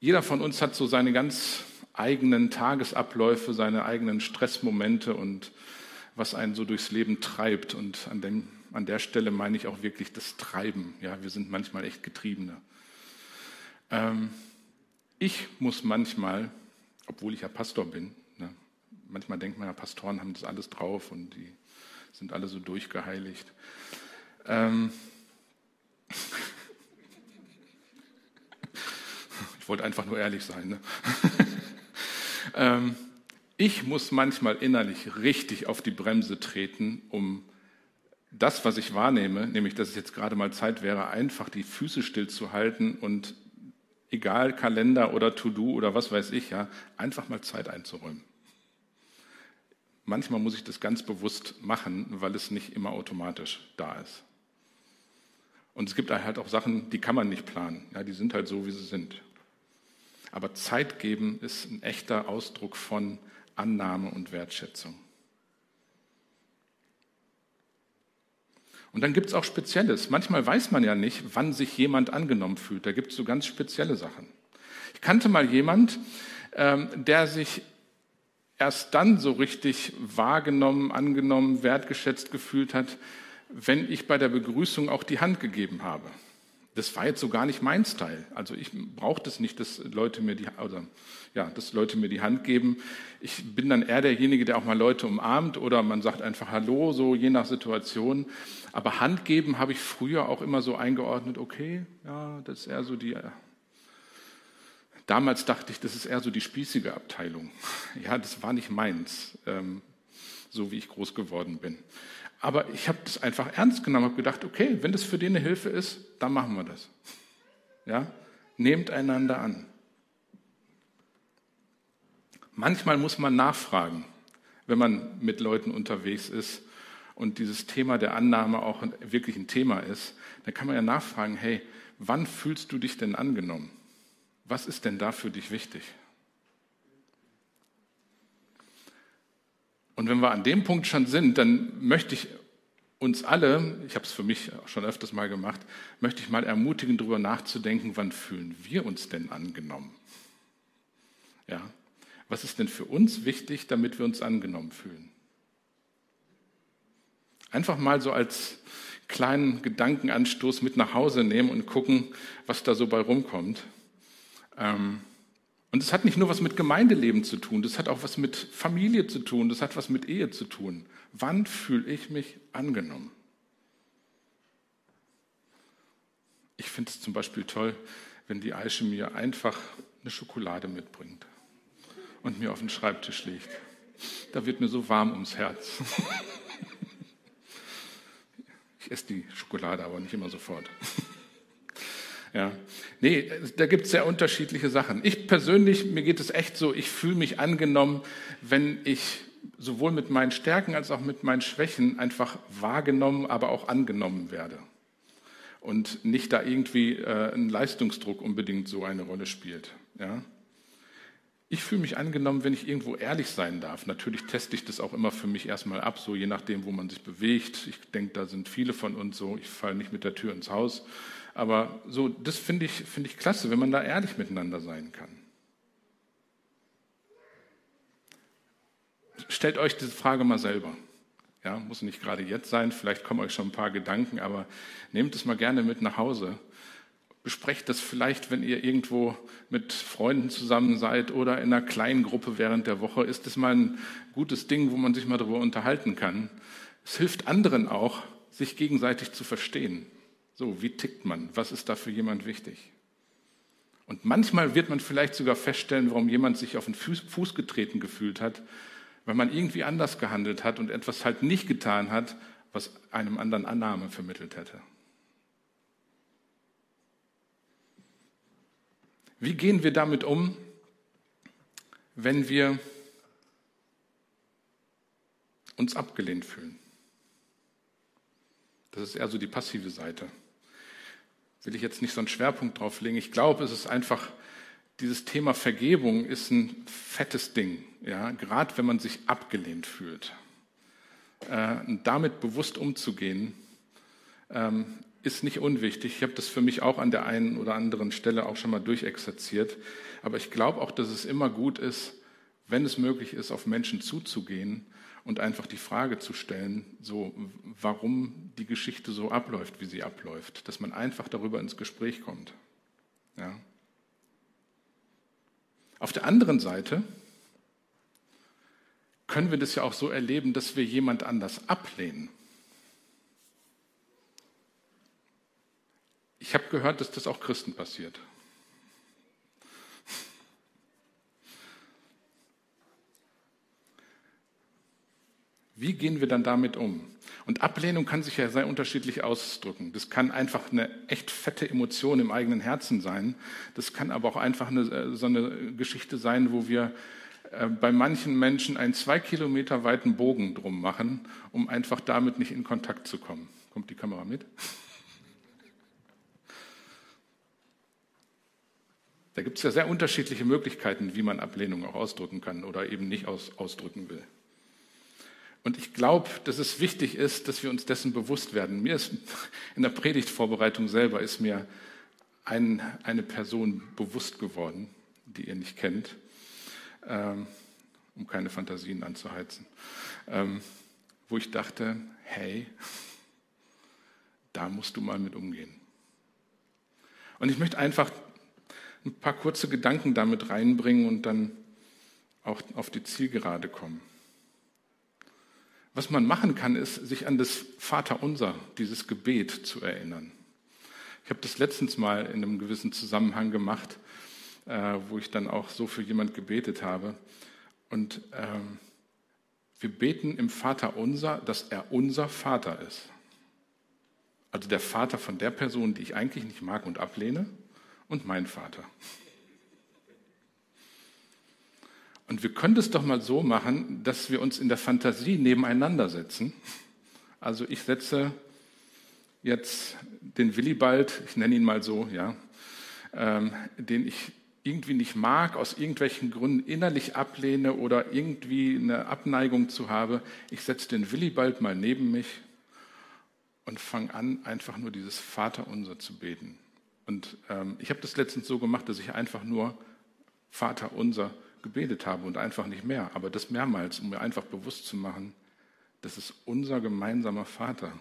[SPEAKER 1] Jeder von uns hat so seine ganz eigenen Tagesabläufe, seine eigenen Stressmomente und was einen so durchs Leben treibt. Und an, dem, an der Stelle meine ich auch wirklich das Treiben. Ja, wir sind manchmal echt Getriebene. Ähm, ich muss manchmal, obwohl ich ja Pastor bin, ne, manchmal denkt man ja, Pastoren haben das alles drauf und die sind alle so durchgeheiligt. Ähm, wollte einfach nur ehrlich sein. Ne? ähm, ich muss manchmal innerlich richtig auf die Bremse treten, um das, was ich wahrnehme, nämlich dass es jetzt gerade mal Zeit wäre, einfach die Füße stillzuhalten und egal Kalender oder To-Do oder was weiß ich, ja, einfach mal Zeit einzuräumen. Manchmal muss ich das ganz bewusst machen, weil es nicht immer automatisch da ist. Und es gibt halt auch Sachen, die kann man nicht planen. Ja, die sind halt so, wie sie sind. Aber Zeit geben ist ein echter Ausdruck von Annahme und Wertschätzung. Und dann gibt es auch Spezielles. Manchmal weiß man ja nicht, wann sich jemand angenommen fühlt. Da gibt es so ganz spezielle Sachen. Ich kannte mal jemand, ähm, der sich erst dann so richtig wahrgenommen, angenommen, wertgeschätzt gefühlt hat, wenn ich bei der Begrüßung auch die Hand gegeben habe. Das war jetzt so gar nicht mein Style. Also ich brauche das nicht, dass Leute mir die, also, ja, dass Leute mir die Hand geben. Ich bin dann eher derjenige, der auch mal Leute umarmt oder man sagt einfach Hallo, so je nach Situation. Aber Hand geben habe ich früher auch immer so eingeordnet, okay, ja, das ist eher so die, damals dachte ich, das ist eher so die spießige Abteilung. Ja, das war nicht meins, ähm, so wie ich groß geworden bin. Aber ich habe das einfach ernst genommen, habe gedacht, okay, wenn das für den eine Hilfe ist, dann machen wir das. Ja? Nehmt einander an. Manchmal muss man nachfragen, wenn man mit Leuten unterwegs ist und dieses Thema der Annahme auch wirklich ein Thema ist, dann kann man ja nachfragen, hey, wann fühlst du dich denn angenommen? Was ist denn da für dich wichtig? Und wenn wir an dem Punkt schon sind, dann möchte ich uns alle, ich habe es für mich schon öfters mal gemacht, möchte ich mal ermutigen, darüber nachzudenken, wann fühlen wir uns denn angenommen? Ja, was ist denn für uns wichtig, damit wir uns angenommen fühlen? Einfach mal so als kleinen Gedankenanstoß mit nach Hause nehmen und gucken, was da so bei rumkommt. Ähm, und es hat nicht nur was mit Gemeindeleben zu tun, das hat auch was mit Familie zu tun, das hat was mit Ehe zu tun. Wann fühle ich mich angenommen? Ich finde es zum Beispiel toll, wenn die Aische mir einfach eine Schokolade mitbringt und mir auf den Schreibtisch legt. Da wird mir so warm ums Herz. Ich esse die Schokolade aber nicht immer sofort. Ja, nee, da gibt es sehr unterschiedliche Sachen. Ich persönlich, mir geht es echt so, ich fühle mich angenommen, wenn ich sowohl mit meinen Stärken als auch mit meinen Schwächen einfach wahrgenommen, aber auch angenommen werde. Und nicht da irgendwie äh, ein Leistungsdruck unbedingt so eine Rolle spielt. Ja? Ich fühle mich angenommen, wenn ich irgendwo ehrlich sein darf. Natürlich teste ich das auch immer für mich erstmal ab, so je nachdem, wo man sich bewegt. Ich denke, da sind viele von uns so. Ich falle nicht mit der Tür ins Haus. Aber so, das finde ich, finde ich klasse, wenn man da ehrlich miteinander sein kann. Stellt euch diese Frage mal selber. Ja, muss nicht gerade jetzt sein, vielleicht kommen euch schon ein paar Gedanken, aber nehmt es mal gerne mit nach Hause. Besprecht das vielleicht, wenn ihr irgendwo mit Freunden zusammen seid oder in einer kleinen Gruppe während der Woche. Ist das mal ein gutes Ding, wo man sich mal darüber unterhalten kann? Es hilft anderen auch, sich gegenseitig zu verstehen. So, wie tickt man? Was ist da für jemand wichtig? Und manchmal wird man vielleicht sogar feststellen, warum jemand sich auf den Fuß getreten gefühlt hat, weil man irgendwie anders gehandelt hat und etwas halt nicht getan hat, was einem anderen Annahme vermittelt hätte. Wie gehen wir damit um, wenn wir uns abgelehnt fühlen? Das ist eher so die passive Seite will ich jetzt nicht so einen Schwerpunkt drauf legen. Ich glaube, es ist einfach, dieses Thema Vergebung ist ein fettes Ding, ja, gerade wenn man sich abgelehnt fühlt. Äh, damit bewusst umzugehen, ähm, ist nicht unwichtig. Ich habe das für mich auch an der einen oder anderen Stelle auch schon mal durchexerziert. Aber ich glaube auch, dass es immer gut ist, wenn es möglich ist, auf Menschen zuzugehen und einfach die Frage zu stellen, so, warum die Geschichte so abläuft, wie sie abläuft, dass man einfach darüber ins Gespräch kommt. Ja. Auf der anderen Seite können wir das ja auch so erleben, dass wir jemand anders ablehnen. Ich habe gehört, dass das auch Christen passiert. Wie gehen wir dann damit um? Und Ablehnung kann sich ja sehr unterschiedlich ausdrücken. Das kann einfach eine echt fette Emotion im eigenen Herzen sein. Das kann aber auch einfach eine, äh, so eine Geschichte sein, wo wir äh, bei manchen Menschen einen zwei Kilometer weiten Bogen drum machen, um einfach damit nicht in Kontakt zu kommen. Kommt die Kamera mit? Da gibt es ja sehr unterschiedliche Möglichkeiten, wie man Ablehnung auch ausdrücken kann oder eben nicht aus, ausdrücken will. Und ich glaube, dass es wichtig ist, dass wir uns dessen bewusst werden. Mir ist in der Predigtvorbereitung selber ist mir ein, eine Person bewusst geworden, die ihr nicht kennt, ähm, um keine Fantasien anzuheizen, ähm, wo ich dachte, hey, da musst du mal mit umgehen. Und ich möchte einfach ein paar kurze Gedanken damit reinbringen und dann auch auf die Zielgerade kommen. Was man machen kann, ist, sich an das Vaterunser, dieses Gebet zu erinnern. Ich habe das letztens mal in einem gewissen Zusammenhang gemacht, äh, wo ich dann auch so für jemand gebetet habe. Und ähm, wir beten im Vaterunser, dass er unser Vater ist. Also der Vater von der Person, die ich eigentlich nicht mag und ablehne, und mein Vater. Und wir können das doch mal so machen, dass wir uns in der Fantasie nebeneinander setzen. Also ich setze jetzt den Willibald, ich nenne ihn mal so, ja, ähm, den ich irgendwie nicht mag, aus irgendwelchen Gründen innerlich ablehne oder irgendwie eine Abneigung zu habe. Ich setze den Willibald mal neben mich und fang an, einfach nur dieses Vaterunser zu beten. Und ähm, ich habe das letztens so gemacht, dass ich einfach nur Vaterunser gebetet habe und einfach nicht mehr. Aber das mehrmals, um mir einfach bewusst zu machen, das ist unser gemeinsamer Vater.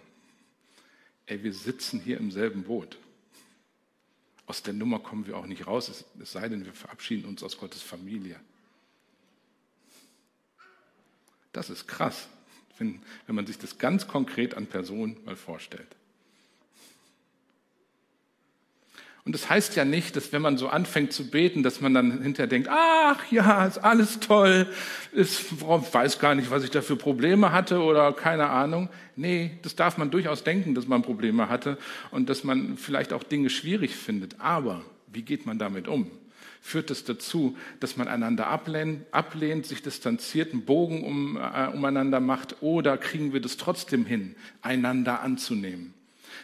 [SPEAKER 1] Ey, wir sitzen hier im selben Boot. Aus der Nummer kommen wir auch nicht raus, es sei denn, wir verabschieden uns aus Gottes Familie. Das ist krass, wenn, wenn man sich das ganz konkret an Personen mal vorstellt. Und das heißt ja nicht, dass wenn man so anfängt zu beten, dass man dann hinterher denkt, ach ja, ist alles toll, ist, weiß gar nicht, was ich da für Probleme hatte oder keine Ahnung. Nee, das darf man durchaus denken, dass man Probleme hatte und dass man vielleicht auch Dinge schwierig findet. Aber wie geht man damit um? Führt es das dazu, dass man einander ablehnt, ablehnt sich distanziert, einen Bogen um, äh, umeinander macht oder kriegen wir das trotzdem hin, einander anzunehmen?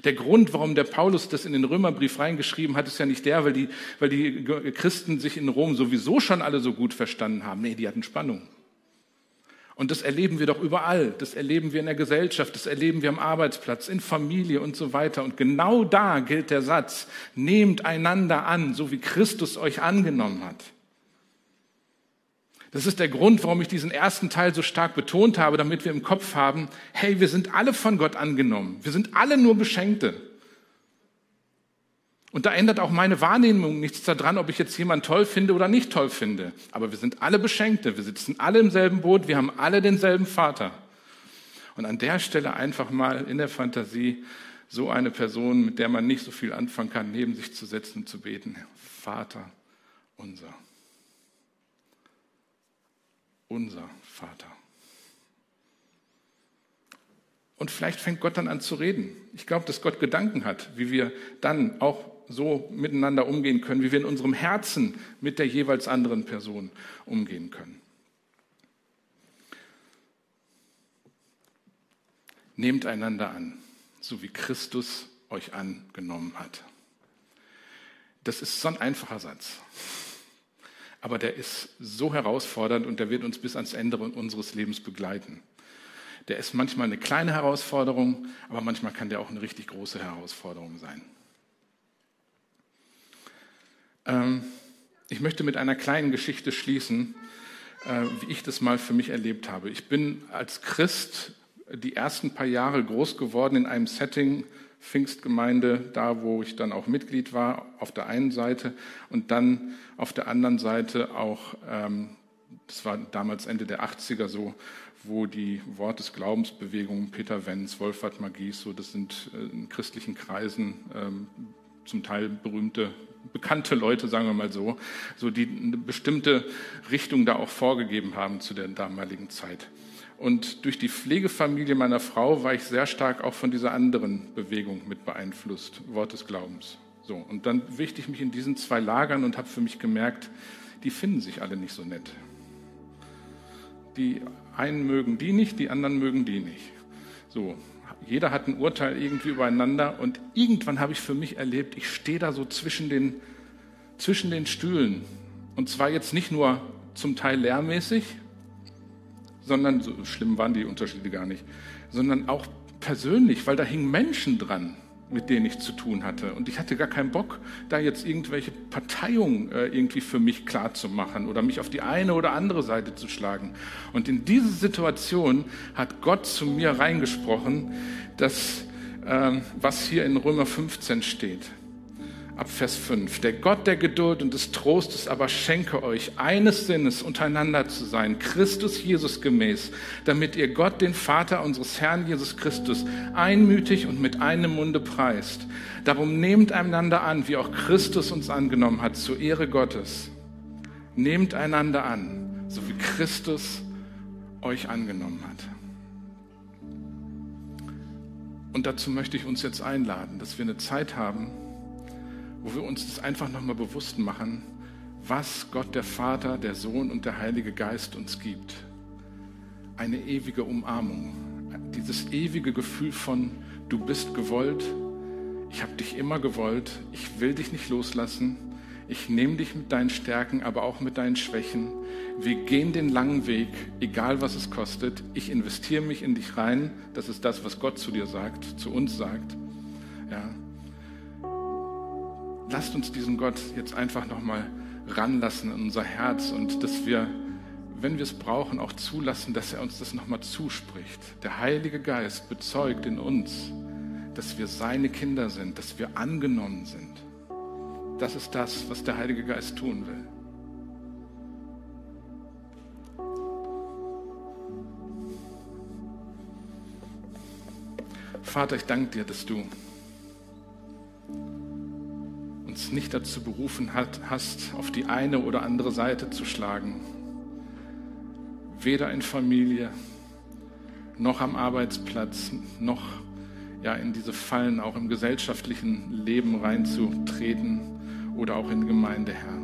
[SPEAKER 1] Der Grund, warum der Paulus das in den Römerbrief reingeschrieben hat, ist ja nicht der, weil die, weil die Christen sich in Rom sowieso schon alle so gut verstanden haben. Nee, die hatten Spannung. Und das erleben wir doch überall. Das erleben wir in der Gesellschaft, das erleben wir am Arbeitsplatz, in Familie und so weiter. Und genau da gilt der Satz, nehmt einander an, so wie Christus euch angenommen hat. Das ist der Grund, warum ich diesen ersten Teil so stark betont habe, damit wir im Kopf haben, hey, wir sind alle von Gott angenommen. Wir sind alle nur Beschenkte. Und da ändert auch meine Wahrnehmung nichts daran, ob ich jetzt jemanden toll finde oder nicht toll finde. Aber wir sind alle Beschenkte. Wir sitzen alle im selben Boot. Wir haben alle denselben Vater. Und an der Stelle einfach mal in der Fantasie so eine Person, mit der man nicht so viel anfangen kann, neben sich zu setzen und zu beten. Vater unser unser Vater. Und vielleicht fängt Gott dann an zu reden. Ich glaube, dass Gott Gedanken hat, wie wir dann auch so miteinander umgehen können, wie wir in unserem Herzen mit der jeweils anderen Person umgehen können. Nehmt einander an, so wie Christus euch angenommen hat. Das ist so ein einfacher Satz aber der ist so herausfordernd und der wird uns bis ans Ende unseres Lebens begleiten. Der ist manchmal eine kleine Herausforderung, aber manchmal kann der auch eine richtig große Herausforderung sein. Ähm, ich möchte mit einer kleinen Geschichte schließen, äh, wie ich das mal für mich erlebt habe. Ich bin als Christ die ersten paar Jahre groß geworden in einem Setting, Pfingstgemeinde, da wo ich dann auch Mitglied war, auf der einen Seite und dann auf der anderen Seite auch, ähm, das war damals Ende der 80er so, wo die Wort des Glaubensbewegungen, Peter Wenz, Wolfhard Magies, so das sind äh, in christlichen Kreisen ähm, zum Teil berühmte, bekannte Leute, sagen wir mal so, so die eine bestimmte Richtung da auch vorgegeben haben zu der damaligen Zeit. Und durch die Pflegefamilie meiner Frau war ich sehr stark auch von dieser anderen Bewegung mit beeinflusst, Wort des Glaubens. So, und dann wichte ich mich in diesen zwei Lagern und habe für mich gemerkt, die finden sich alle nicht so nett. Die einen mögen die nicht, die anderen mögen die nicht. So, jeder hat ein Urteil irgendwie übereinander und irgendwann habe ich für mich erlebt, ich stehe da so zwischen den, zwischen den Stühlen. Und zwar jetzt nicht nur zum Teil lehrmäßig, sondern so schlimm waren die Unterschiede gar nicht, sondern auch persönlich, weil da hingen Menschen dran, mit denen ich zu tun hatte. Und ich hatte gar keinen Bock, da jetzt irgendwelche Parteiungen äh, irgendwie für mich klar zu machen oder mich auf die eine oder andere Seite zu schlagen. Und in diese Situation hat Gott zu mir reingesprochen, dass, äh, was hier in Römer 15 steht ab Vers 5. Der Gott der Geduld und des Trostes aber schenke euch, eines Sinnes untereinander zu sein, Christus Jesus gemäß, damit ihr Gott, den Vater unseres Herrn Jesus Christus, einmütig und mit einem Munde preist. Darum nehmt einander an, wie auch Christus uns angenommen hat, zur Ehre Gottes. Nehmt einander an, so wie Christus euch angenommen hat. Und dazu möchte ich uns jetzt einladen, dass wir eine Zeit haben, wo wir uns das einfach nochmal bewusst machen, was Gott der Vater, der Sohn und der Heilige Geist uns gibt. Eine ewige Umarmung, dieses ewige Gefühl von, du bist gewollt, ich habe dich immer gewollt, ich will dich nicht loslassen, Ich nehme dich mit deinen Stärken, aber auch mit deinen Schwächen. Wir gehen den langen Weg, egal was es kostet. Ich investiere mich in dich rein. Das ist das, was Gott zu dir sagt, zu uns sagt. Lasst uns diesen Gott jetzt einfach nochmal ranlassen in unser Herz und dass wir, wenn wir es brauchen, auch zulassen, dass er uns das nochmal zuspricht. Der Heilige Geist bezeugt in uns, dass wir seine Kinder sind, dass wir angenommen sind. Das ist das, was der Heilige Geist tun will. Vater, ich danke dir, dass du uns nicht dazu berufen hast, auf die eine oder andere Seite zu schlagen. Weder in Familie, noch am Arbeitsplatz, noch ja, in diese Fallen auch im gesellschaftlichen Leben reinzutreten oder auch in Gemeinde, Herr.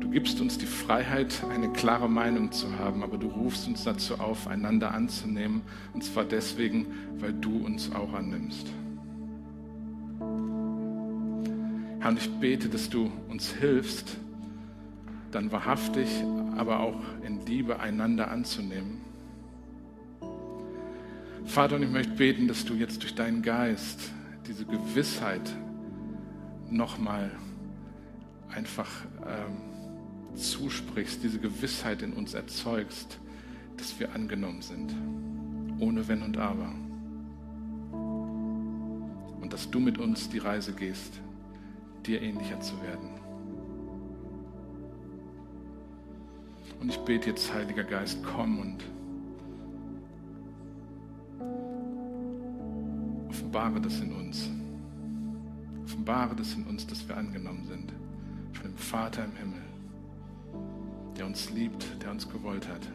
[SPEAKER 1] Du gibst uns die Freiheit, eine klare Meinung zu haben, aber du rufst uns dazu auf, einander anzunehmen, und zwar deswegen, weil du uns auch annimmst. Herr, und ich bete, dass du uns hilfst, dann wahrhaftig, aber auch in Liebe einander anzunehmen. Vater, und ich möchte beten, dass du jetzt durch deinen Geist diese Gewissheit nochmal einfach ähm, zusprichst, diese Gewissheit in uns erzeugst, dass wir angenommen sind, ohne Wenn und Aber. Und dass du mit uns die Reise gehst, dir ähnlicher zu werden. Und ich bete jetzt, Heiliger Geist, komm und offenbare das in uns. Offenbare das in uns, dass wir angenommen sind von dem Vater im Himmel, der uns liebt, der uns gewollt hat.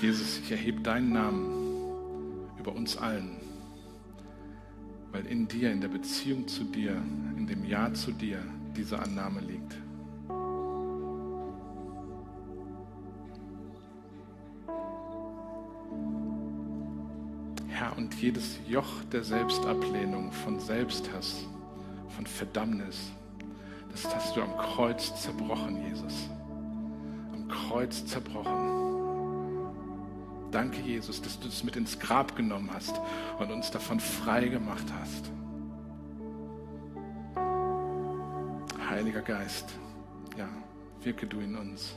[SPEAKER 1] Jesus, ich erhebe deinen Namen über uns allen, weil in dir, in der Beziehung zu dir, in dem Ja zu dir diese Annahme liegt. und jedes Joch der Selbstablehnung, von Selbsthass, von Verdammnis, das hast du am Kreuz zerbrochen, Jesus. Am Kreuz zerbrochen. Danke, Jesus, dass du es mit ins Grab genommen hast und uns davon frei gemacht hast. Heiliger Geist, ja, wirke du in uns.